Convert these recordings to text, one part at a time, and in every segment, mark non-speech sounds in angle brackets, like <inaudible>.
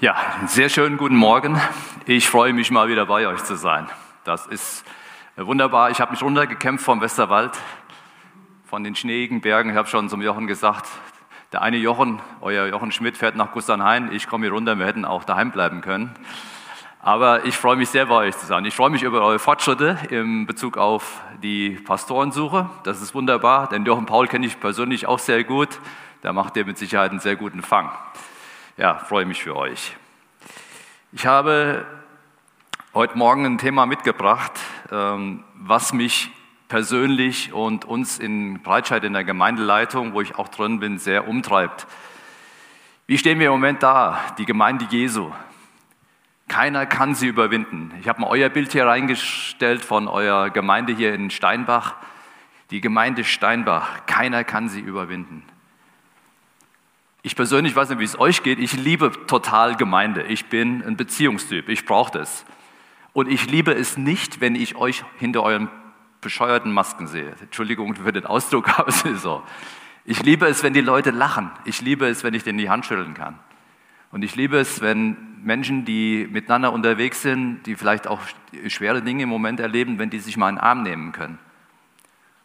Ja, sehr schönen guten Morgen. Ich freue mich mal wieder bei euch zu sein. Das ist wunderbar. Ich habe mich runtergekämpft vom Westerwald, von den schneeigen Bergen. Ich habe schon zum Jochen gesagt, der eine Jochen, euer Jochen Schmidt, fährt nach Gusternhain. Ich komme hier runter. Wir hätten auch daheim bleiben können. Aber ich freue mich sehr, bei euch zu sein. Ich freue mich über eure Fortschritte in Bezug auf die Pastorensuche. Das ist wunderbar. Den Jochen Paul kenne ich persönlich auch sehr gut. Da macht ihr mit Sicherheit einen sehr guten Fang ja, freue mich für euch. Ich habe heute Morgen ein Thema mitgebracht, ähm, was mich persönlich und uns in Breitscheid in der Gemeindeleitung, wo ich auch drin bin, sehr umtreibt. Wie stehen wir im Moment da, die Gemeinde Jesu? Keiner kann sie überwinden. Ich habe mal euer Bild hier reingestellt von eurer Gemeinde hier in Steinbach. Die Gemeinde Steinbach, keiner kann sie überwinden. Ich persönlich weiß nicht, wie es euch geht. Ich liebe total Gemeinde. Ich bin ein Beziehungstyp. Ich brauche das. Und ich liebe es nicht, wenn ich euch hinter euren bescheuerten Masken sehe. Entschuldigung für den Ausdruck, <laughs> aber es ist so. Ich liebe es, wenn die Leute lachen. Ich liebe es, wenn ich denen die Hand schütteln kann. Und ich liebe es, wenn Menschen, die miteinander unterwegs sind, die vielleicht auch schwere Dinge im Moment erleben, wenn die sich mal in den Arm nehmen können.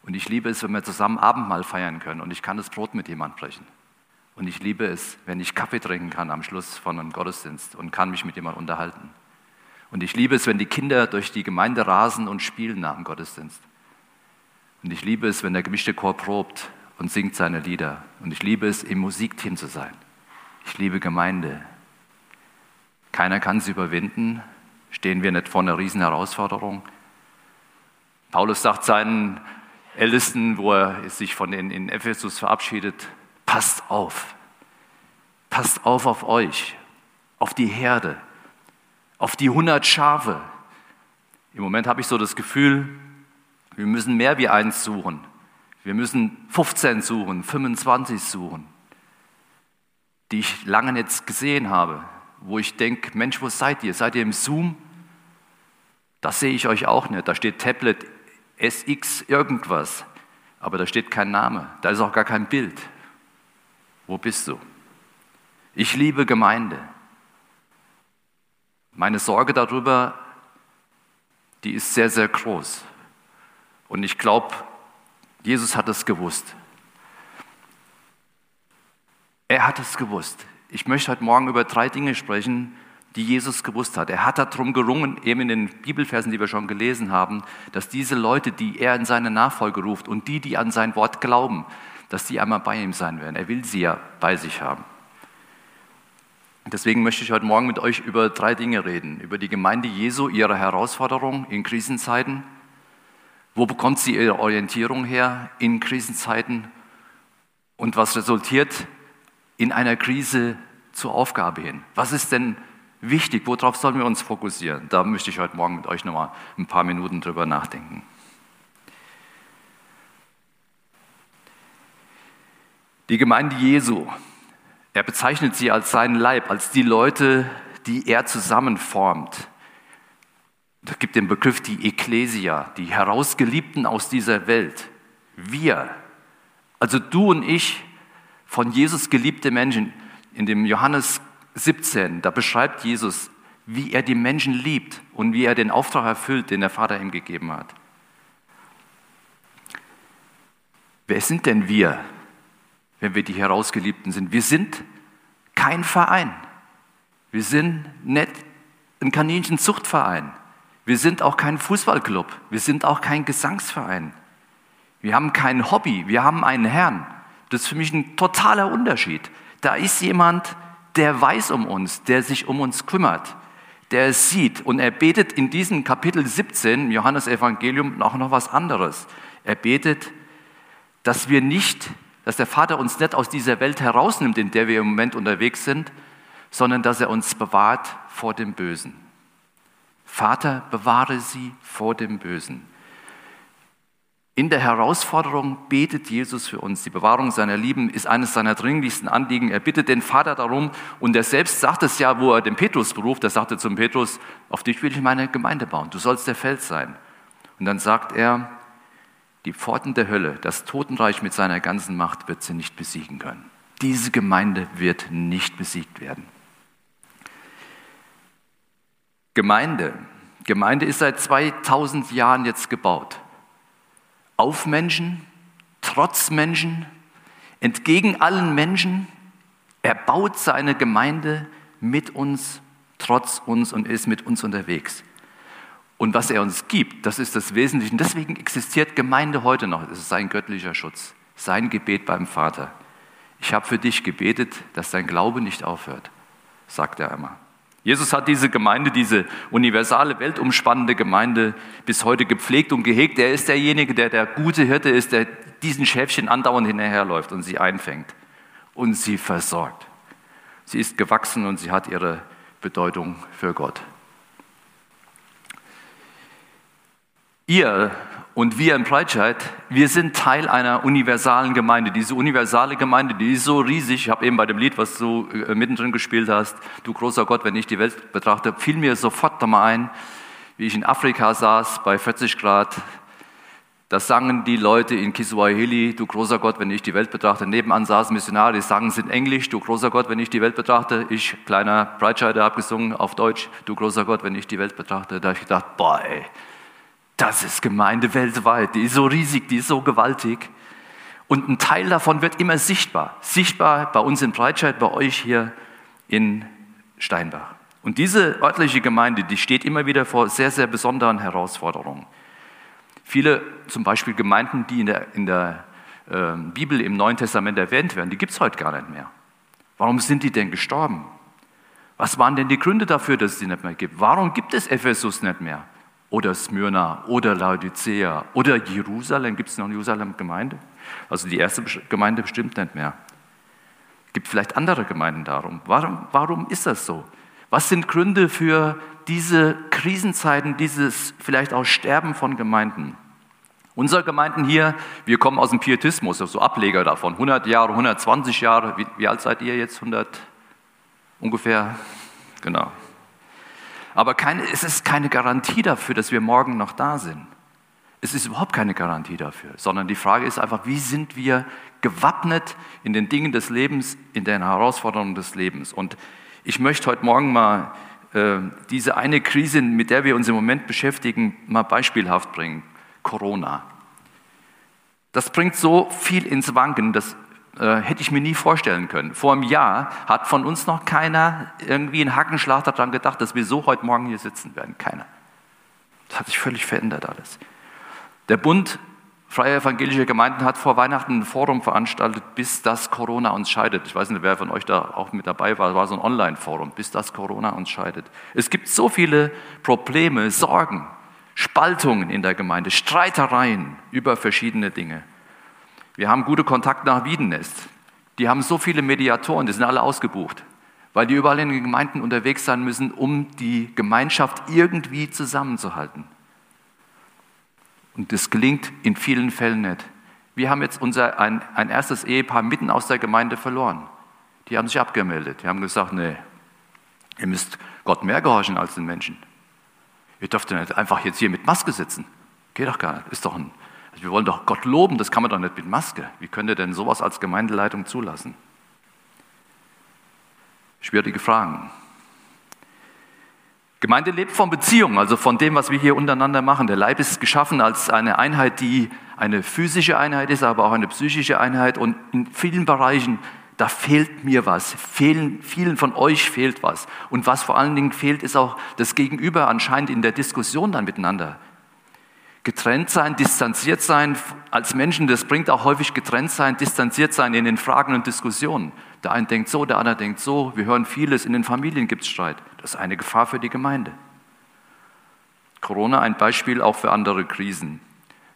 Und ich liebe es, wenn wir zusammen Abendmahl feiern können und ich kann das Brot mit jemandem brechen. Und ich liebe es, wenn ich Kaffee trinken kann am Schluss von einem Gottesdienst und kann mich mit jemandem unterhalten. Und ich liebe es, wenn die Kinder durch die Gemeinde rasen und spielen nach dem Gottesdienst. Und ich liebe es, wenn der gemischte Chor probt und singt seine Lieder. Und ich liebe es, im Musikteam zu sein. Ich liebe Gemeinde. Keiner kann sie überwinden. Stehen wir nicht vor einer riesen Herausforderung? Paulus sagt seinen Ältesten, wo er sich von den in Ephesus verabschiedet, passt auf. Passt auf auf euch, auf die Herde, auf die 100 Schafe. Im Moment habe ich so das Gefühl, wir müssen mehr wie eins suchen. Wir müssen 15 suchen, 25 suchen, die ich lange nicht gesehen habe, wo ich denke, Mensch, wo seid ihr? Seid ihr im Zoom? Das sehe ich euch auch nicht. Da steht Tablet SX irgendwas, aber da steht kein Name, da ist auch gar kein Bild. Wo bist du? Ich liebe Gemeinde. Meine Sorge darüber, die ist sehr, sehr groß. Und ich glaube, Jesus hat es gewusst. Er hat es gewusst. Ich möchte heute Morgen über drei Dinge sprechen, die Jesus gewusst hat. Er hat darum gerungen, eben in den Bibelversen, die wir schon gelesen haben, dass diese Leute, die er in seine Nachfolge ruft und die, die an sein Wort glauben, dass die einmal bei ihm sein werden. Er will sie ja bei sich haben. Deswegen möchte ich heute Morgen mit euch über drei Dinge reden. Über die Gemeinde Jesu, ihre Herausforderung in Krisenzeiten. Wo bekommt sie ihre Orientierung her in Krisenzeiten? Und was resultiert in einer Krise zur Aufgabe hin? Was ist denn wichtig? Worauf sollen wir uns fokussieren? Da möchte ich heute Morgen mit euch nochmal ein paar Minuten drüber nachdenken. Die Gemeinde Jesu, er bezeichnet sie als seinen Leib, als die Leute, die er zusammenformt. Es gibt den Begriff die Ekklesia, die Herausgeliebten aus dieser Welt. Wir, also du und ich, von Jesus geliebte Menschen. In dem Johannes 17, da beschreibt Jesus, wie er die Menschen liebt und wie er den Auftrag erfüllt, den der Vater ihm gegeben hat. Wer sind denn wir? Wenn wir die Herausgeliebten sind. Wir sind kein Verein. Wir sind nicht ein Kaninchenzuchtverein. Wir sind auch kein Fußballclub. Wir sind auch kein Gesangsverein. Wir haben kein Hobby. Wir haben einen Herrn. Das ist für mich ein totaler Unterschied. Da ist jemand, der weiß um uns, der sich um uns kümmert, der es sieht. Und er betet in diesem Kapitel 17 im Johannes Evangelium auch noch was anderes. Er betet, dass wir nicht dass der Vater uns nicht aus dieser Welt herausnimmt, in der wir im Moment unterwegs sind, sondern dass er uns bewahrt vor dem Bösen. Vater, bewahre sie vor dem Bösen. In der Herausforderung betet Jesus für uns. Die Bewahrung seiner Lieben ist eines seiner dringlichsten Anliegen. Er bittet den Vater darum und er selbst sagt es ja, wo er den Petrus beruft. Er sagte zum Petrus, auf dich will ich meine Gemeinde bauen. Du sollst der Fels sein. Und dann sagt er, die Pforten der Hölle, das Totenreich mit seiner ganzen Macht wird sie nicht besiegen können. Diese Gemeinde wird nicht besiegt werden. Gemeinde. Gemeinde ist seit 2000 Jahren jetzt gebaut. Auf Menschen, trotz Menschen, entgegen allen Menschen. Er baut seine Gemeinde mit uns, trotz uns und ist mit uns unterwegs. Und was er uns gibt, das ist das Wesentliche. Und deswegen existiert Gemeinde heute noch. Es ist sein göttlicher Schutz, sein Gebet beim Vater. Ich habe für dich gebetet, dass dein Glaube nicht aufhört, sagt er immer. Jesus hat diese Gemeinde, diese universale, weltumspannende Gemeinde bis heute gepflegt und gehegt. Er ist derjenige, der der gute Hirte ist, der diesen Schäfchen andauernd hinterherläuft und sie einfängt und sie versorgt. Sie ist gewachsen und sie hat ihre Bedeutung für Gott. Ihr und wir in Breitscheid, wir sind Teil einer universalen Gemeinde. Diese universale Gemeinde, die ist so riesig. Ich habe eben bei dem Lied, was du äh, mittendrin gespielt hast, du großer Gott, wenn ich die Welt betrachte, fiel mir sofort da mal ein, wie ich in Afrika saß bei 40 Grad. Da sangen die Leute in Kiswahili, du großer Gott, wenn ich die Welt betrachte. Nebenan saßen Missionare, die sangen es in Englisch, du großer Gott, wenn ich die Welt betrachte. Ich, kleiner Breitscheider, habe gesungen auf Deutsch, du großer Gott, wenn ich die Welt betrachte. Da habe ich gedacht, boah, ey, das ist Gemeinde weltweit, die ist so riesig, die ist so gewaltig. Und ein Teil davon wird immer sichtbar. Sichtbar bei uns in Breitscheid, bei euch hier in Steinbach. Und diese örtliche Gemeinde, die steht immer wieder vor sehr, sehr besonderen Herausforderungen. Viele, zum Beispiel Gemeinden, die in der, in der äh, Bibel im Neuen Testament erwähnt werden, die gibt es heute gar nicht mehr. Warum sind die denn gestorben? Was waren denn die Gründe dafür, dass es sie nicht mehr gibt? Warum gibt es Ephesus nicht mehr? Oder Smyrna oder Laodicea oder Jerusalem. Gibt es noch eine Jerusalem-Gemeinde? Also die erste Gemeinde bestimmt nicht mehr. Gibt vielleicht andere Gemeinden darum. Warum, warum ist das so? Was sind Gründe für diese Krisenzeiten, dieses vielleicht auch Sterben von Gemeinden? Unsere Gemeinden hier, wir kommen aus dem Pietismus, also Ableger davon. 100 Jahre, 120 Jahre. Wie, wie alt seid ihr jetzt? 100 ungefähr? Genau. Aber keine, es ist keine Garantie dafür, dass wir morgen noch da sind. Es ist überhaupt keine Garantie dafür, sondern die Frage ist einfach, wie sind wir gewappnet in den Dingen des Lebens, in den Herausforderungen des Lebens. Und ich möchte heute Morgen mal äh, diese eine Krise, mit der wir uns im Moment beschäftigen, mal beispielhaft bringen. Corona. Das bringt so viel ins Wanken, dass äh, hätte ich mir nie vorstellen können. Vor einem Jahr hat von uns noch keiner irgendwie einen Hackenschlag daran gedacht, dass wir so heute Morgen hier sitzen werden. Keiner. Das hat sich völlig verändert alles. Der Bund Freie Evangelische Gemeinden hat vor Weihnachten ein Forum veranstaltet, bis das Corona uns scheidet. Ich weiß nicht, wer von euch da auch mit dabei war, war so ein Online-Forum, bis das Corona uns scheidet. Es gibt so viele Probleme, Sorgen, Spaltungen in der Gemeinde, Streitereien über verschiedene Dinge. Wir haben gute Kontakte nach Wiedenest. Die haben so viele Mediatoren, die sind alle ausgebucht, weil die überall in den Gemeinden unterwegs sein müssen, um die Gemeinschaft irgendwie zusammenzuhalten. Und das gelingt in vielen Fällen nicht. Wir haben jetzt unser, ein, ein erstes Ehepaar mitten aus der Gemeinde verloren. Die haben sich abgemeldet. Die haben gesagt, nee, ihr müsst Gott mehr gehorchen als den Menschen. Ihr dürft ja nicht einfach jetzt hier mit Maske sitzen. Geht doch gar nicht. Ist doch ein wir wollen doch Gott loben, das kann man doch nicht mit Maske. Wie könnt ihr denn sowas als Gemeindeleitung zulassen? Schwierige Fragen. Gemeinde lebt von Beziehungen, also von dem, was wir hier untereinander machen. Der Leib ist geschaffen als eine Einheit, die eine physische Einheit ist, aber auch eine psychische Einheit. Und in vielen Bereichen, da fehlt mir was. Fehlen, vielen von euch fehlt was. Und was vor allen Dingen fehlt, ist auch das Gegenüber anscheinend in der Diskussion dann miteinander. Getrennt sein, distanziert sein als Menschen, das bringt auch häufig getrennt sein, distanziert sein in den Fragen und Diskussionen. Der eine denkt so, der andere denkt so. Wir hören vieles, in den Familien gibt es Streit. Das ist eine Gefahr für die Gemeinde. Corona ein Beispiel auch für andere Krisen.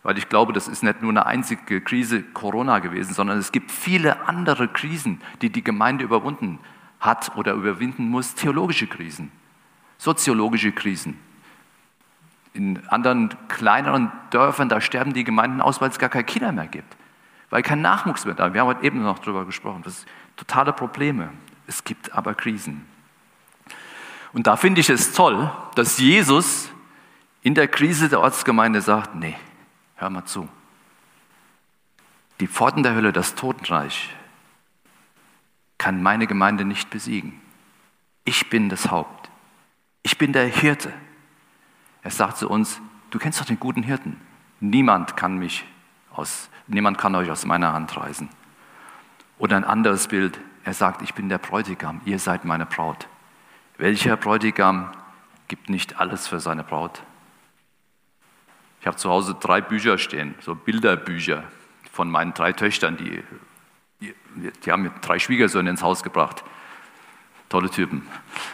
Weil ich glaube, das ist nicht nur eine einzige Krise Corona gewesen, sondern es gibt viele andere Krisen, die die Gemeinde überwunden hat oder überwinden muss. Theologische Krisen, soziologische Krisen, in anderen kleineren Dörfern, da sterben die Gemeinden aus, weil es gar keine Kinder mehr gibt, weil kein Nachwuchs mehr da ist. Wir haben heute eben noch darüber gesprochen. Das sind totale Probleme. Es gibt aber Krisen. Und da finde ich es toll, dass Jesus in der Krise der Ortsgemeinde sagt, nee, hör mal zu. Die Pforten der Hölle, das Totenreich, kann meine Gemeinde nicht besiegen. Ich bin das Haupt. Ich bin der Hirte. Er sagt zu uns, du kennst doch den guten Hirten. Niemand kann mich aus, niemand kann euch aus meiner Hand reißen. Oder ein anderes Bild, er sagt, ich bin der Bräutigam, ihr seid meine Braut. Welcher Bräutigam gibt nicht alles für seine Braut? Ich habe zu Hause drei Bücher stehen, so Bilderbücher von meinen drei Töchtern, die, die, die haben mir drei Schwiegersöhne ins Haus gebracht. Tolle Typen.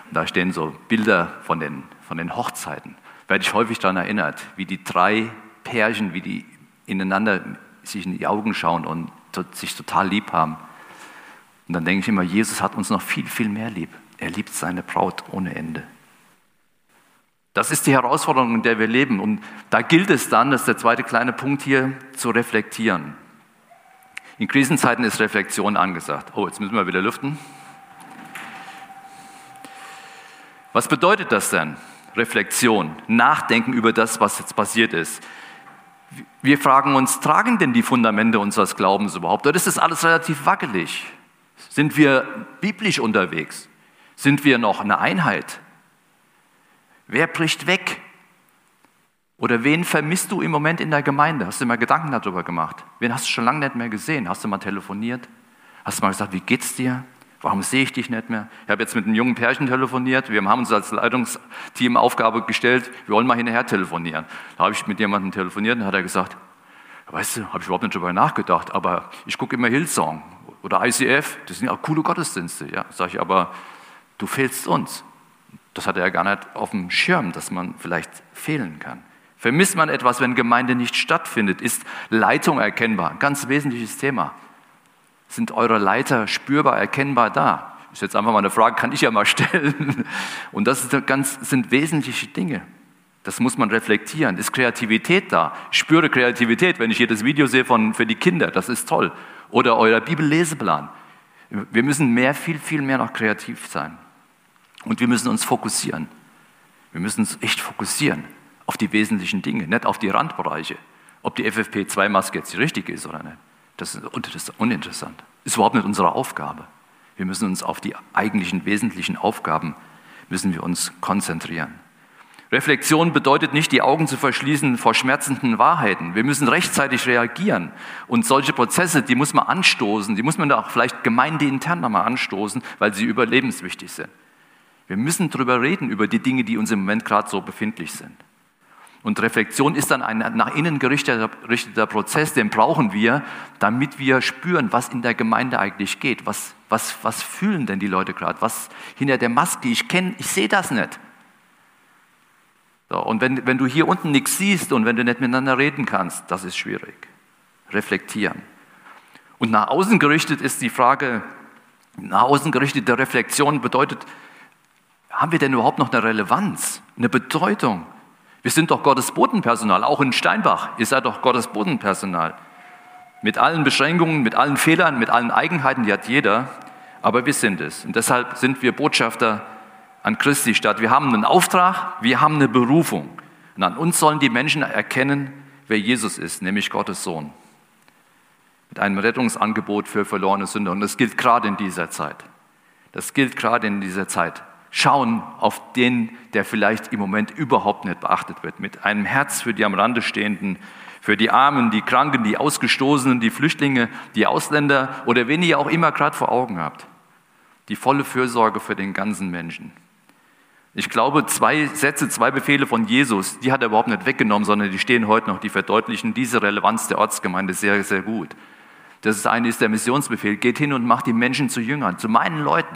Und da stehen so Bilder von den, von den Hochzeiten. Werde ich häufig daran erinnert, wie die drei Pärchen, wie die ineinander sich in die Augen schauen und sich total lieb haben. Und dann denke ich immer, Jesus hat uns noch viel, viel mehr lieb. Er liebt seine Braut ohne Ende. Das ist die Herausforderung, in der wir leben. Und da gilt es dann, das ist der zweite kleine Punkt hier, zu reflektieren. In Krisenzeiten ist Reflexion angesagt. Oh, jetzt müssen wir wieder lüften. Was bedeutet das denn? Reflexion, Nachdenken über das, was jetzt passiert ist. Wir fragen uns, tragen denn die Fundamente unseres Glaubens überhaupt? Oder ist das alles relativ wackelig? Sind wir biblisch unterwegs? Sind wir noch eine Einheit? Wer bricht weg? Oder wen vermisst du im Moment in der Gemeinde? Hast du mal Gedanken darüber gemacht? Wen hast du schon lange nicht mehr gesehen? Hast du mal telefoniert? Hast du mal gesagt, wie geht's dir? Warum sehe ich dich nicht mehr? Ich habe jetzt mit einem jungen Pärchen telefoniert. Wir haben uns als Leitungsteam Aufgabe gestellt, wir wollen mal hinterher telefonieren. Da habe ich mit jemandem telefoniert und hat er gesagt, weißt du, habe ich überhaupt nicht darüber nachgedacht, aber ich gucke immer Hillsong oder ICF, das sind ja coole Gottesdienste. Ja, sage ich, aber du fehlst uns. Das hat er ja gar nicht auf dem Schirm, dass man vielleicht fehlen kann. Vermisst man etwas, wenn Gemeinde nicht stattfindet? Ist Leitung erkennbar? Ein ganz wesentliches Thema. Sind eure Leiter spürbar erkennbar da? Ist jetzt einfach mal eine Frage, kann ich ja mal stellen. <laughs> Und das ganz, sind wesentliche Dinge. Das muss man reflektieren. Ist Kreativität da? Ich spüre Kreativität, wenn ich hier das Video sehe von, für die Kinder. Das ist toll. Oder euer Bibelleseplan. Wir müssen mehr, viel, viel mehr noch kreativ sein. Und wir müssen uns fokussieren. Wir müssen uns echt fokussieren auf die wesentlichen Dinge, nicht auf die Randbereiche. Ob die FFP2-Maske jetzt die richtige ist oder nicht. Das ist uninteressant. Ist überhaupt nicht unsere Aufgabe. Wir müssen uns auf die eigentlichen wesentlichen Aufgaben müssen wir uns konzentrieren. Reflexion bedeutet nicht, die Augen zu verschließen vor schmerzenden Wahrheiten. Wir müssen rechtzeitig reagieren. Und solche Prozesse, die muss man anstoßen, die muss man auch vielleicht gemeindeintern nochmal anstoßen, weil sie überlebenswichtig sind. Wir müssen darüber reden, über die Dinge, die uns im Moment gerade so befindlich sind. Und Reflexion ist dann ein nach innen gerichteter Prozess, den brauchen wir, damit wir spüren, was in der Gemeinde eigentlich geht. Was, was, was fühlen denn die Leute gerade? Was hinter der Maske? Ich kenne, ich sehe das nicht. So, und wenn, wenn du hier unten nichts siehst und wenn du nicht miteinander reden kannst, das ist schwierig. Reflektieren. Und nach außen gerichtet ist die Frage, nach außen gerichtete Reflexion bedeutet, haben wir denn überhaupt noch eine Relevanz, eine Bedeutung? Wir sind doch Gottes Bodenpersonal, auch in Steinbach. Ihr seid doch Gottes Bodenpersonal. Mit allen Beschränkungen, mit allen Fehlern, mit allen Eigenheiten, die hat jeder. Aber wir sind es. Und deshalb sind wir Botschafter an Christi Stadt. Wir haben einen Auftrag, wir haben eine Berufung. Und an uns sollen die Menschen erkennen, wer Jesus ist, nämlich Gottes Sohn. Mit einem Rettungsangebot für verlorene Sünder. Und das gilt gerade in dieser Zeit. Das gilt gerade in dieser Zeit schauen auf den, der vielleicht im Moment überhaupt nicht beachtet wird, mit einem Herz für die am Rande stehenden, für die Armen, die Kranken, die Ausgestoßenen, die Flüchtlinge, die Ausländer oder wen ihr auch immer gerade vor Augen habt. Die volle Fürsorge für den ganzen Menschen. Ich glaube, zwei Sätze, zwei Befehle von Jesus, die hat er überhaupt nicht weggenommen, sondern die stehen heute noch, die verdeutlichen diese Relevanz der Ortsgemeinde sehr, sehr gut. Das ist eine ist der Missionsbefehl. Geht hin und macht die Menschen zu Jüngern, zu meinen Leuten.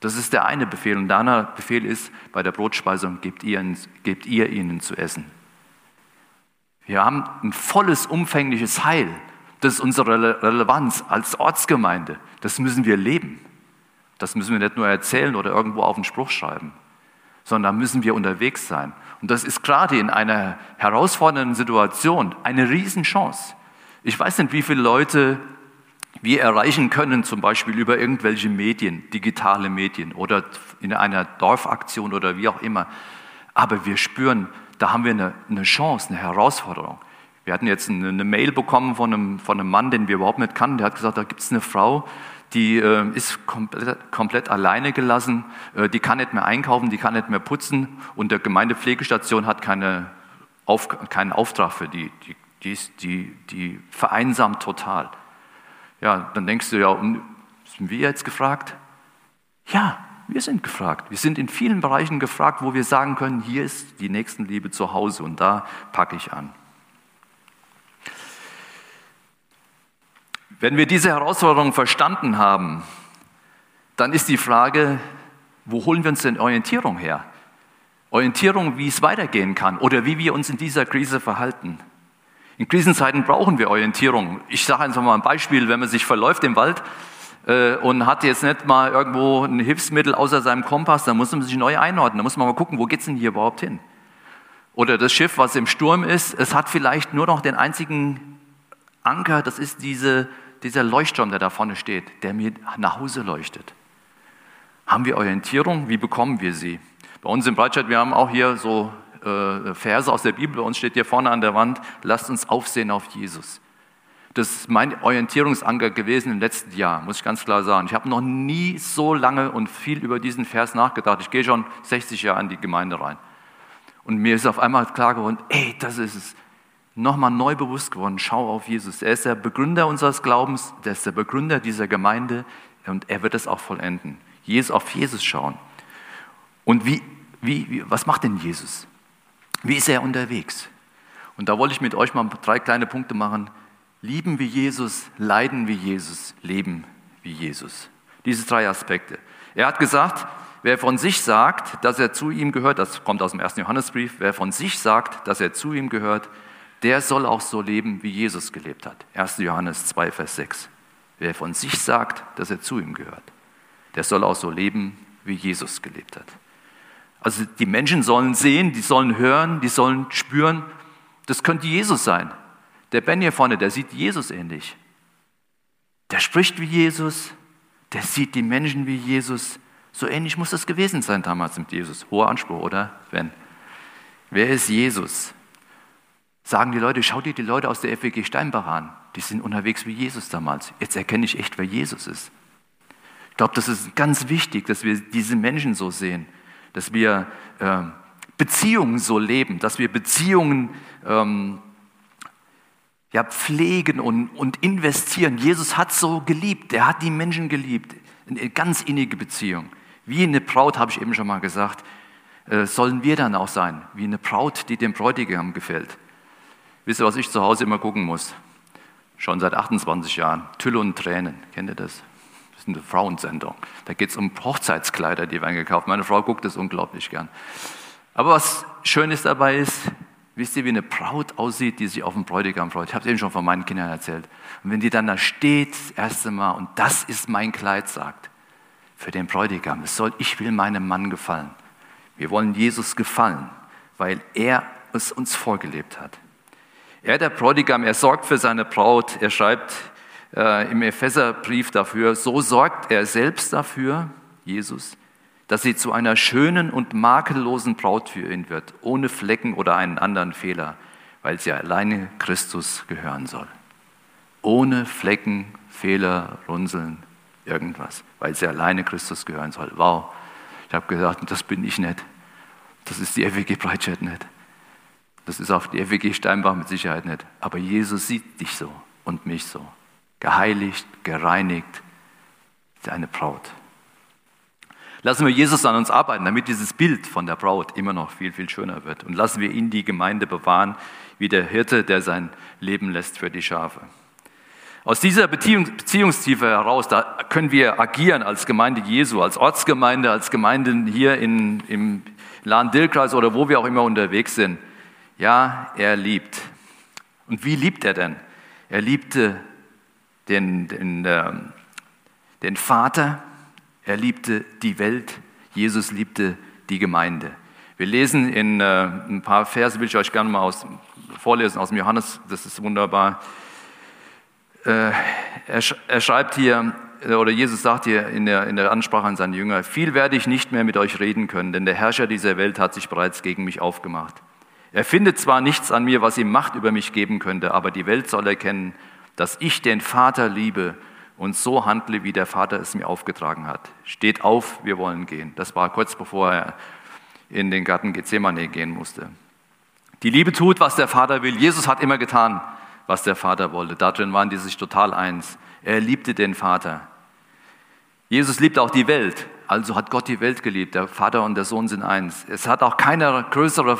Das ist der eine Befehl. Und der andere Befehl ist, bei der Brotspeisung gebt ihr, gebt ihr ihnen zu essen. Wir haben ein volles, umfängliches Heil. Das ist unsere Relevanz als Ortsgemeinde. Das müssen wir leben. Das müssen wir nicht nur erzählen oder irgendwo auf einen Spruch schreiben, sondern da müssen wir unterwegs sein. Und das ist gerade in einer herausfordernden Situation eine Riesenchance. Ich weiß nicht, wie viele Leute wir erreichen können, zum Beispiel über irgendwelche Medien, digitale Medien oder in einer Dorfaktion oder wie auch immer. Aber wir spüren, da haben wir eine, eine Chance, eine Herausforderung. Wir hatten jetzt eine, eine Mail bekommen von einem, von einem Mann, den wir überhaupt nicht kannten. Der hat gesagt, da gibt es eine Frau, die äh, ist komplett, komplett, alleine gelassen, äh, die kann nicht mehr einkaufen, die kann nicht mehr putzen und der Gemeindepflegestation hat keine auf, keinen Auftrag für die. Die, die, die, die vereinsamt total. Ja, dann denkst du ja, sind wir jetzt gefragt? Ja, wir sind gefragt. Wir sind in vielen Bereichen gefragt, wo wir sagen können, hier ist die Nächstenliebe zu Hause und da packe ich an. Wenn wir diese Herausforderung verstanden haben, dann ist die Frage, wo holen wir uns denn Orientierung her? Orientierung, wie es weitergehen kann oder wie wir uns in dieser Krise verhalten. In Krisenzeiten brauchen wir Orientierung. Ich sage einfach mal ein Beispiel, wenn man sich verläuft im Wald äh, und hat jetzt nicht mal irgendwo ein Hilfsmittel außer seinem Kompass, dann muss man sich neu einordnen. Da muss man mal gucken, wo geht es denn hier überhaupt hin? Oder das Schiff, was im Sturm ist, es hat vielleicht nur noch den einzigen Anker, das ist diese, dieser Leuchtturm, der da vorne steht, der mir nach Hause leuchtet. Haben wir Orientierung? Wie bekommen wir sie? Bei uns im Breitscheid, wir haben auch hier so äh, Verse aus der Bibel. Bei uns steht hier vorne an der Wand, lasst uns aufsehen auf Jesus. Das ist mein Orientierungsanker gewesen im letzten Jahr, muss ich ganz klar sagen. Ich habe noch nie so lange und viel über diesen Vers nachgedacht. Ich gehe schon 60 Jahre in die Gemeinde rein. Und mir ist auf einmal klar geworden, ey, das ist es. Nochmal neu bewusst geworden, schau auf Jesus. Er ist der Begründer unseres Glaubens, der ist der Begründer dieser Gemeinde und er wird es auch vollenden. Jesus auf Jesus schauen. Und wie wie, wie, was macht denn Jesus? Wie ist er unterwegs? Und da wollte ich mit euch mal drei kleine Punkte machen. Lieben wie Jesus, leiden wie Jesus, leben wie Jesus. Diese drei Aspekte. Er hat gesagt, wer von sich sagt, dass er zu ihm gehört, das kommt aus dem ersten Johannesbrief, wer von sich sagt, dass er zu ihm gehört, der soll auch so leben, wie Jesus gelebt hat. 1. Johannes 2, Vers 6. Wer von sich sagt, dass er zu ihm gehört, der soll auch so leben, wie Jesus gelebt hat. Also die Menschen sollen sehen, die sollen hören, die sollen spüren. Das könnte Jesus sein. Der Ben hier vorne, der sieht Jesus ähnlich. Der spricht wie Jesus, der sieht die Menschen wie Jesus. So ähnlich muss das gewesen sein damals mit Jesus. Hoher Anspruch, oder? Ben. Wer ist Jesus? Sagen die Leute, schau dir die Leute aus der FWG Steinbach an. Die sind unterwegs wie Jesus damals. Jetzt erkenne ich echt, wer Jesus ist. Ich glaube, das ist ganz wichtig, dass wir diese Menschen so sehen dass wir äh, Beziehungen so leben, dass wir Beziehungen ähm, ja, pflegen und, und investieren. Jesus hat so geliebt, er hat die Menschen geliebt, eine ganz innige Beziehung. Wie eine Braut, habe ich eben schon mal gesagt, äh, sollen wir dann auch sein, wie eine Braut, die dem Bräutigam gefällt. Wisst ihr, was ich zu Hause immer gucken muss? Schon seit 28 Jahren. Tülle und Tränen. Kennt ihr das? Eine Frauensendung. Da geht es um Hochzeitskleider, die werden gekauft. Meine Frau guckt das unglaublich gern. Aber was Schönes dabei ist, wisst ihr, wie eine Braut aussieht, die sich auf den Bräutigam freut. Ich habe es eben schon von meinen Kindern erzählt. Und wenn die dann da steht, das erste Mal, und das ist mein Kleid, sagt, für den Bräutigam, es soll, ich will meinem Mann gefallen. Wir wollen Jesus gefallen, weil er es uns vorgelebt hat. Er, der Bräutigam, er sorgt für seine Braut. Er schreibt äh, im Epheserbrief dafür, so sorgt er selbst dafür, Jesus, dass sie zu einer schönen und makellosen Braut für ihn wird, ohne Flecken oder einen anderen Fehler, weil sie alleine Christus gehören soll. Ohne Flecken, Fehler, Runzeln, irgendwas, weil sie alleine Christus gehören soll. Wow, ich habe gesagt, das bin ich nicht. Das ist die FWG Breitscheid nicht. Das ist auch die FWG Steinbach mit Sicherheit nicht. Aber Jesus sieht dich so und mich so geheiligt, gereinigt, seine Braut. Lassen wir Jesus an uns arbeiten, damit dieses Bild von der Braut immer noch viel, viel schöner wird. Und lassen wir ihn die Gemeinde bewahren, wie der Hirte, der sein Leben lässt für die Schafe. Aus dieser Beziehung, Beziehungstiefe heraus, da können wir agieren als Gemeinde Jesu, als Ortsgemeinde, als Gemeinden hier in, im Lahn-Dill-Kreis oder wo wir auch immer unterwegs sind. Ja, er liebt. Und wie liebt er denn? Er liebte den, den, äh, den Vater, er liebte die Welt, Jesus liebte die Gemeinde. Wir lesen in äh, ein paar Verse, will ich euch gerne mal aus, vorlesen aus dem Johannes, das ist wunderbar. Äh, er, er, schreibt hier, äh, oder Jesus sagt hier in der, in der Ansprache an seine Jünger, viel werde ich nicht mehr mit euch reden können, denn der Herrscher dieser Welt hat sich bereits gegen mich aufgemacht. Er findet zwar nichts an mir, was ihm Macht über mich geben könnte, aber die Welt soll erkennen, dass ich den Vater liebe und so handle, wie der Vater es mir aufgetragen hat. Steht auf, wir wollen gehen. Das war kurz bevor er in den Garten Gethsemane gehen musste. Die Liebe tut, was der Vater will. Jesus hat immer getan, was der Vater wollte. Darin waren die sich total eins. Er liebte den Vater. Jesus liebt auch die Welt. Also hat Gott die Welt geliebt. Der Vater und der Sohn sind eins. Es hat auch keine größere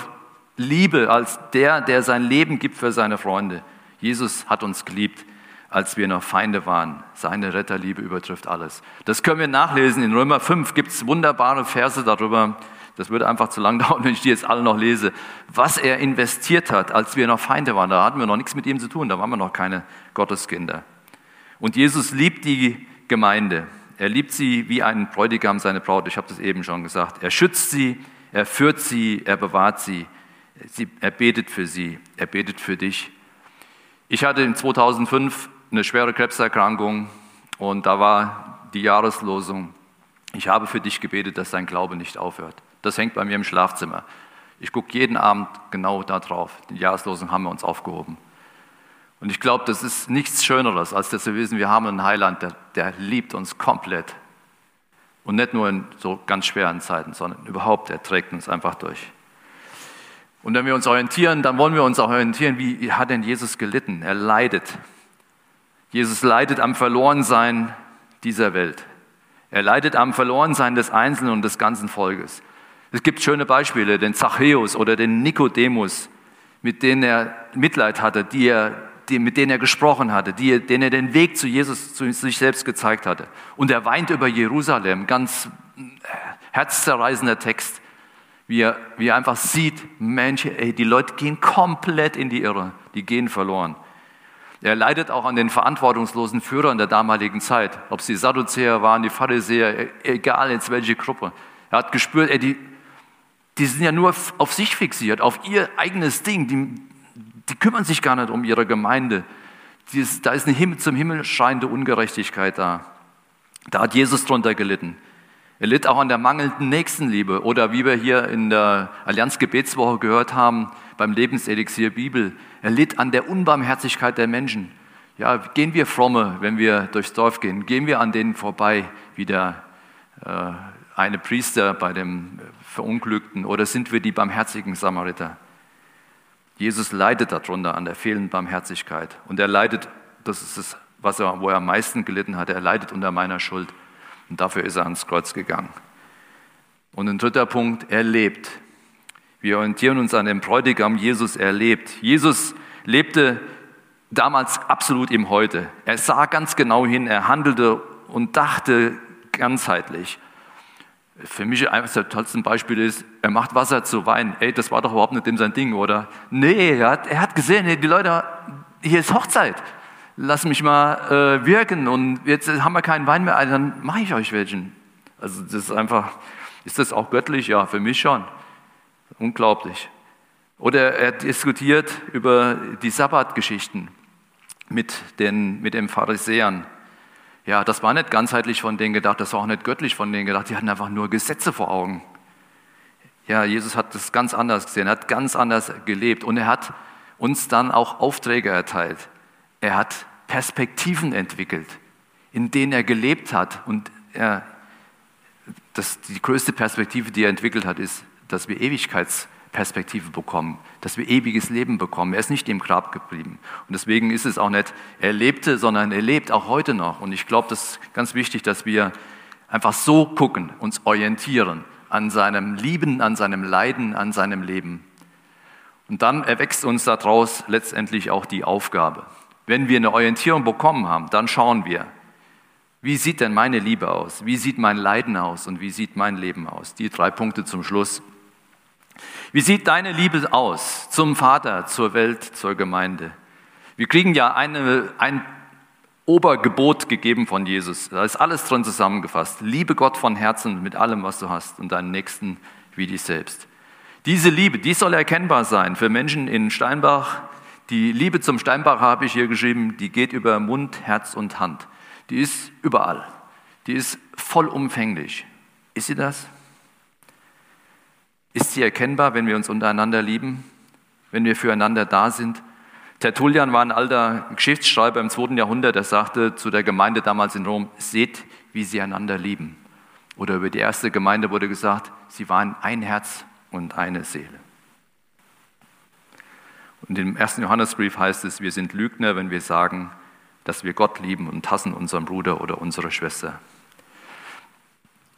Liebe als der, der sein Leben gibt für seine Freunde. Jesus hat uns geliebt, als wir noch Feinde waren. Seine Retterliebe übertrifft alles. Das können wir nachlesen. In Römer 5 gibt es wunderbare Verse darüber. Das würde einfach zu lang <laughs> dauern, wenn ich die jetzt alle noch lese. Was er investiert hat, als wir noch Feinde waren. Da hatten wir noch nichts mit ihm zu tun. Da waren wir noch keine Gotteskinder. Und Jesus liebt die Gemeinde. Er liebt sie wie ein Bräutigam seine Braut. Ich habe das eben schon gesagt. Er schützt sie, er führt sie, er bewahrt sie. sie er betet für sie, er betet für dich. Ich hatte in 2005 eine schwere Krebserkrankung und da war die Jahreslosung. Ich habe für dich gebetet, dass dein Glaube nicht aufhört. Das hängt bei mir im Schlafzimmer. Ich gucke jeden Abend genau da drauf. Die Jahreslosung haben wir uns aufgehoben. Und ich glaube, das ist nichts Schöneres, als dass wir wissen, wir haben einen Heiland, der, der liebt uns komplett. Und nicht nur in so ganz schweren Zeiten, sondern überhaupt, er trägt uns einfach durch. Und wenn wir uns orientieren, dann wollen wir uns auch orientieren, wie hat denn Jesus gelitten? Er leidet. Jesus leidet am Verlorensein dieser Welt. Er leidet am Verlorensein des Einzelnen und des ganzen Volkes. Es gibt schöne Beispiele, den Zachäus oder den Nikodemus, mit denen er Mitleid hatte, die er die, mit denen er gesprochen hatte, die, denen er den Weg zu Jesus, zu sich selbst gezeigt hatte. Und er weint über Jerusalem, ganz äh, herzzerreißender Text, wie er, wie er einfach sieht, Mensch, ey, die Leute gehen komplett in die Irre, die gehen verloren. Er leidet auch an den verantwortungslosen Führern der damaligen Zeit, ob es die Sadduzäer waren, die Pharisäer, e, egal jetzt welche Gruppe. Er hat gespürt, ey, die, die sind ja nur auf sich fixiert, auf ihr eigenes Ding. Die, die kümmern sich gar nicht um ihre Gemeinde. da ist eine zum Himmel schreiende Ungerechtigkeit da. Da hat Jesus drunter gelitten. Er litt auch an der mangelnden Nächstenliebe oder wie wir hier in der Allianz Gebetswoche gehört haben, beim Lebenselixier Bibel. Er litt an der Unbarmherzigkeit der Menschen. Ja, gehen wir fromme, wenn wir durchs Dorf gehen, gehen wir an denen vorbei, wie der äh, eine Priester bei dem Verunglückten, oder sind wir die barmherzigen Samariter? Jesus leidet darunter an der fehlenden Barmherzigkeit. Und er leidet, das ist es, was er, wo er am meisten gelitten hat, er leidet unter meiner Schuld. Und dafür ist er ans Kreuz gegangen. Und ein dritter Punkt, er lebt. Wir orientieren uns an dem Bräutigam Jesus, er lebt. Jesus lebte damals absolut im Heute. Er sah ganz genau hin, er handelte und dachte ganzheitlich. Für mich eines der tollsten Beispiele ist, er macht Wasser zu Wein. Ey, das war doch überhaupt nicht dem sein Ding, oder? Nee, er hat, er hat gesehen, die Leute, hier ist Hochzeit. Lass mich mal äh, wirken und jetzt haben wir keinen Wein mehr, also dann mache ich euch welchen. Also das ist einfach, ist das auch göttlich? Ja, für mich schon. Unglaublich. Oder er diskutiert über die Sabbatgeschichten mit den, mit den Pharisäern. Ja, das war nicht ganzheitlich von denen gedacht, das war auch nicht göttlich von denen gedacht, die hatten einfach nur Gesetze vor Augen. Ja, Jesus hat das ganz anders gesehen, er hat ganz anders gelebt und er hat uns dann auch Aufträge erteilt. Er hat Perspektiven entwickelt, in denen er gelebt hat und er, das, die größte Perspektive, die er entwickelt hat, ist, dass wir Ewigkeits Perspektive bekommen, dass wir ewiges Leben bekommen. Er ist nicht im Grab geblieben. Und deswegen ist es auch nicht, er lebte, sondern er lebt auch heute noch. Und ich glaube, das ist ganz wichtig, dass wir einfach so gucken, uns orientieren an seinem Lieben, an seinem Leiden, an seinem Leben. Und dann erwächst uns daraus letztendlich auch die Aufgabe. Wenn wir eine Orientierung bekommen haben, dann schauen wir, wie sieht denn meine Liebe aus? Wie sieht mein Leiden aus? Und wie sieht mein Leben aus? Die drei Punkte zum Schluss. Wie sieht deine Liebe aus zum Vater, zur Welt, zur Gemeinde? Wir kriegen ja eine, ein Obergebot gegeben von Jesus. Da ist alles drin zusammengefasst. Liebe Gott von Herzen mit allem, was du hast und deinen Nächsten wie dich selbst. Diese Liebe, die soll erkennbar sein für Menschen in Steinbach. Die Liebe zum Steinbach habe ich hier geschrieben, die geht über Mund, Herz und Hand. Die ist überall. Die ist vollumfänglich. Ist sie das? Ist sie erkennbar, wenn wir uns untereinander lieben, wenn wir füreinander da sind? Tertullian war ein alter Geschichtsschreiber im 2. Jahrhundert, der sagte zu der Gemeinde damals in Rom, seht, wie sie einander lieben. Oder über die erste Gemeinde wurde gesagt, sie waren ein Herz und eine Seele. Und im ersten Johannesbrief heißt es, wir sind Lügner, wenn wir sagen, dass wir Gott lieben und hassen unseren Bruder oder unsere Schwester.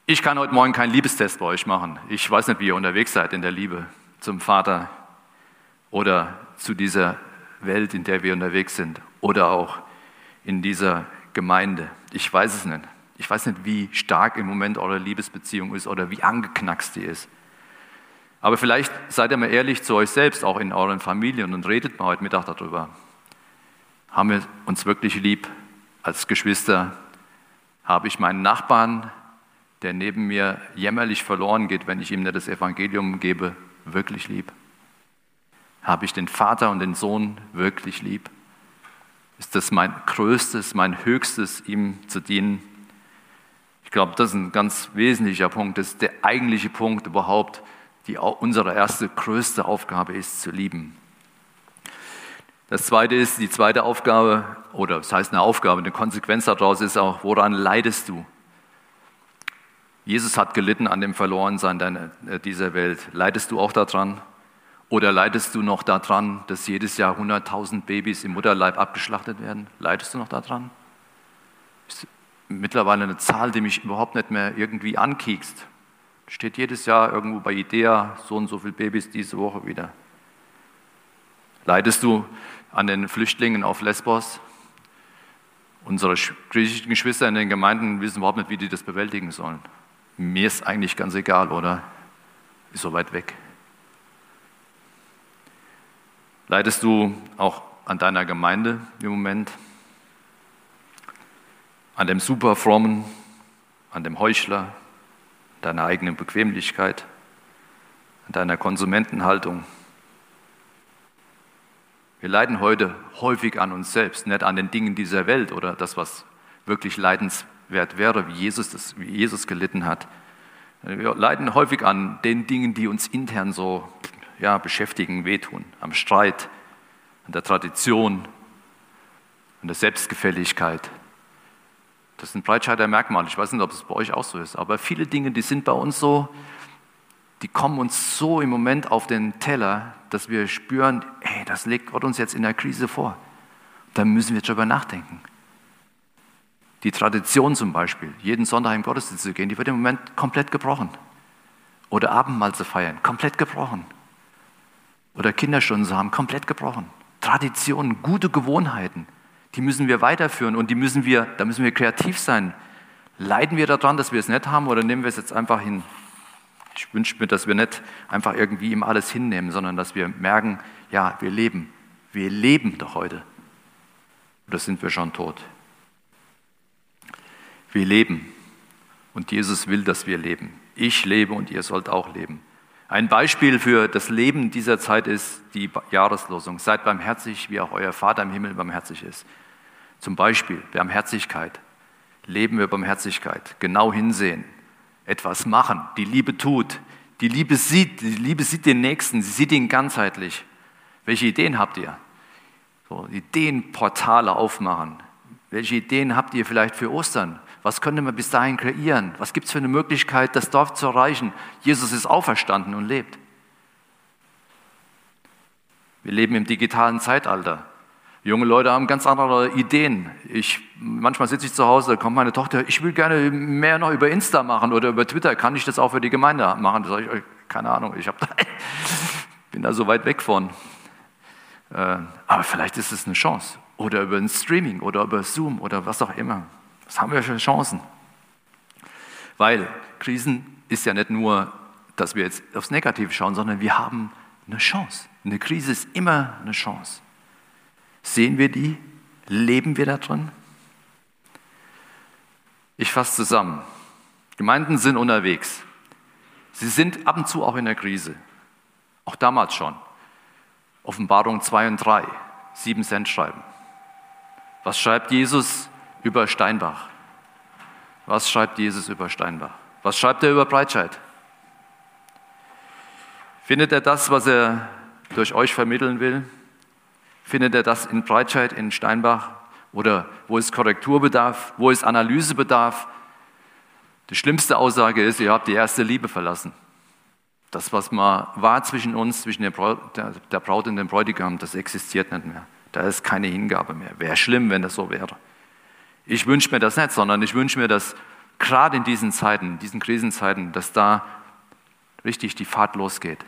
Ich kann heute Morgen keinen Liebestest bei euch machen. Ich weiß nicht, wie ihr unterwegs seid in der Liebe zum Vater oder zu dieser Welt, in der wir unterwegs sind oder auch in dieser Gemeinde. Ich weiß es nicht. Ich weiß nicht, wie stark im Moment eure Liebesbeziehung ist oder wie angeknackst die ist. Aber vielleicht seid ihr mal ehrlich zu euch selbst, auch in euren Familien und redet mal heute Mittag darüber. Haben wir uns wirklich lieb als Geschwister? Habe ich meinen Nachbarn, der neben mir jämmerlich verloren geht, wenn ich ihm nicht das Evangelium gebe, wirklich lieb? Habe ich den Vater und den Sohn wirklich lieb? Ist das mein größtes, mein höchstes, ihm zu dienen? Ich glaube, das ist ein ganz wesentlicher Punkt. Das ist der eigentliche Punkt überhaupt, die unsere erste, größte Aufgabe ist, zu lieben. Das zweite ist, die zweite Aufgabe, oder das heißt eine Aufgabe, eine Konsequenz daraus ist auch, woran leidest du? Jesus hat gelitten an dem Verlorensein äh, dieser Welt. Leidest du auch daran? Oder leidest du noch daran, dass jedes Jahr 100.000 Babys im Mutterleib abgeschlachtet werden? Leidest du noch daran? Ist mittlerweile eine Zahl, die mich überhaupt nicht mehr irgendwie ankiekst. Steht jedes Jahr irgendwo bei IDEA so und so viele Babys diese Woche wieder. Leidest du an den Flüchtlingen auf Lesbos? Unsere griechischen Geschwister in den Gemeinden wissen überhaupt nicht, wie die das bewältigen sollen. Mir ist eigentlich ganz egal, oder? Ist so weit weg. Leidest du auch an deiner Gemeinde im Moment? An dem Superfrommen, an dem Heuchler, deiner eigenen Bequemlichkeit, an deiner Konsumentenhaltung? Wir leiden heute häufig an uns selbst, nicht an den Dingen dieser Welt oder das, was wirklich leidenswert wäre, wie Jesus, das, wie Jesus gelitten hat. Wir leiden häufig an den Dingen, die uns intern so ja, beschäftigen, wehtun, am Streit, an der Tradition, an der Selbstgefälligkeit. Das sind Breitscheider Merkmale. Ich weiß nicht, ob es bei euch auch so ist, aber viele Dinge, die sind bei uns so, die kommen uns so im Moment auf den Teller, dass wir spüren, hey, das legt Gott uns jetzt in der Krise vor. Da müssen wir darüber nachdenken. Die Tradition zum Beispiel, jeden Sonntag im Gottesdienst zu gehen, die wird im Moment komplett gebrochen. Oder Abendmahl zu feiern, komplett gebrochen oder Kinderstunden zu haben, komplett gebrochen. Traditionen, gute Gewohnheiten, die müssen wir weiterführen und die müssen wir, da müssen wir kreativ sein. Leiden wir daran, dass wir es nicht haben oder nehmen wir es jetzt einfach hin? Ich wünsche mir, dass wir nicht einfach irgendwie ihm alles hinnehmen, sondern dass wir merken, ja, wir leben. Wir leben doch heute. Oder sind wir schon tot? Wir leben. Und Jesus will, dass wir leben. Ich lebe und ihr sollt auch leben. Ein Beispiel für das Leben dieser Zeit ist die Jahreslosung. Seid barmherzig, wie auch euer Vater im Himmel barmherzig ist. Zum Beispiel Barmherzigkeit. Leben wir Barmherzigkeit. Genau hinsehen. Etwas machen. Die Liebe tut. Die Liebe sieht. Die Liebe sieht den Nächsten. Sie sieht ihn ganzheitlich. Welche Ideen habt ihr? So, Ideenportale aufmachen. Welche Ideen habt ihr vielleicht für Ostern? Was könnte man bis dahin kreieren? Was gibt es für eine Möglichkeit, das Dorf zu erreichen? Jesus ist auferstanden und lebt. Wir leben im digitalen Zeitalter. Junge Leute haben ganz andere Ideen. Ich, manchmal sitze ich zu Hause, da kommt meine Tochter, ich will gerne mehr noch über Insta machen oder über Twitter. Kann ich das auch für die Gemeinde machen? Da sage ich euch, keine Ahnung, ich da, <laughs> bin da so weit weg von. Äh, aber vielleicht ist es eine Chance. Oder über ein Streaming oder über Zoom oder was auch immer. Was haben wir für Chancen? Weil Krisen ist ja nicht nur, dass wir jetzt aufs Negative schauen, sondern wir haben eine Chance. Eine Krise ist immer eine Chance. Sehen wir die? Leben wir da? Ich fasse zusammen. Gemeinden sind unterwegs. Sie sind ab und zu auch in der Krise. Auch damals schon. Offenbarung 2 und 3, 7 Cent schreiben. Was schreibt Jesus über Steinbach? Was schreibt Jesus über Steinbach? Was schreibt er über Breitscheid? Findet er das, was er durch euch vermitteln will? Findet er das in Breitscheid, in Steinbach oder wo es Korrekturbedarf, wo es Analysebedarf? Die schlimmste Aussage ist, ihr habt die erste Liebe verlassen. Das, was mal war zwischen uns, zwischen der Braut und dem Bräutigam, das existiert nicht mehr. Da ist keine Hingabe mehr. Wäre schlimm, wenn das so wäre. Ich wünsche mir das nicht, sondern ich wünsche mir, dass gerade in diesen Zeiten, in diesen Krisenzeiten, dass da richtig die Fahrt losgeht.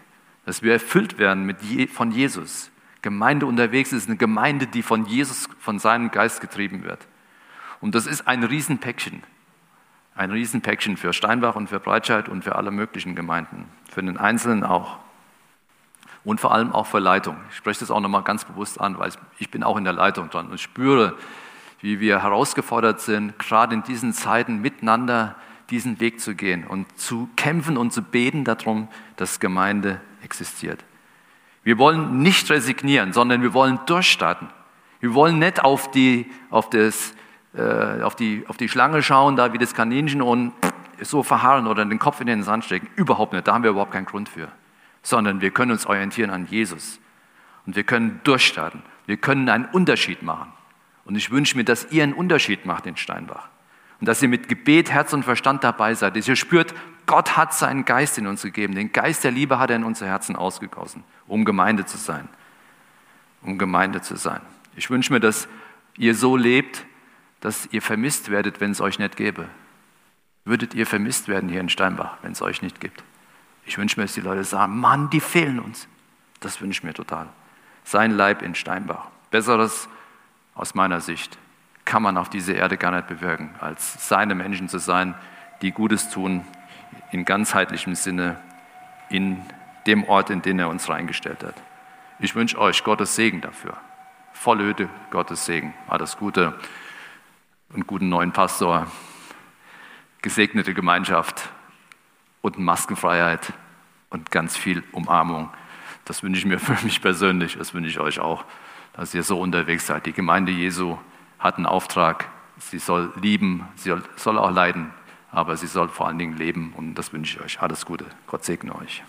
Dass wir erfüllt werden mit von Jesus. Gemeinde unterwegs ist eine Gemeinde, die von Jesus, von seinem Geist getrieben wird. Und das ist ein Riesenpäckchen. Ein Riesenpäckchen für Steinbach und für Breitscheid und für alle möglichen Gemeinden. Für den Einzelnen auch. Und vor allem auch für Leitung. Ich spreche das auch nochmal ganz bewusst an, weil ich bin auch in der Leitung dran und spüre, wie wir herausgefordert sind, gerade in diesen Zeiten miteinander diesen Weg zu gehen und zu kämpfen und zu beten darum, dass Gemeinde existiert. Wir wollen nicht resignieren, sondern wir wollen durchstarten. Wir wollen nicht auf die, auf das, äh, auf die, auf die Schlange schauen, da wie das Kaninchen und so verharren oder den Kopf in den Sand stecken. Überhaupt nicht, da haben wir überhaupt keinen Grund für. Sondern wir können uns orientieren an Jesus. Und wir können durchstarten. Wir können einen Unterschied machen. Und ich wünsche mir, dass ihr einen Unterschied macht in Steinbach. Und dass ihr mit Gebet, Herz und Verstand dabei seid. Dass ihr spürt, Gott hat seinen Geist in uns gegeben. Den Geist der Liebe hat er in unser Herzen ausgegossen, um Gemeinde zu sein. Um Gemeinde zu sein. Ich wünsche mir, dass ihr so lebt, dass ihr vermisst werdet, wenn es euch nicht gäbe. Würdet ihr vermisst werden hier in Steinbach, wenn es euch nicht gibt? Ich wünsche mir, dass die Leute sagen, Mann, die fehlen uns. Das wünsche ich mir total. Sein Leib in Steinbach. Besseres aus meiner Sicht, kann man auf dieser Erde gar nicht bewirken, als seine Menschen zu sein, die Gutes tun, in ganzheitlichem Sinne, in dem Ort, in den er uns reingestellt hat. Ich wünsche euch Gottes Segen dafür. Volle Hütte, Gottes Segen. Alles Gute und guten neuen Pastor, gesegnete Gemeinschaft und Maskenfreiheit und ganz viel Umarmung. Das wünsche ich mir für mich persönlich, das wünsche ich euch auch dass ihr so unterwegs seid. Die Gemeinde Jesu hat einen Auftrag. Sie soll lieben, sie soll auch leiden, aber sie soll vor allen Dingen leben. Und das wünsche ich euch. Alles Gute. Gott segne euch.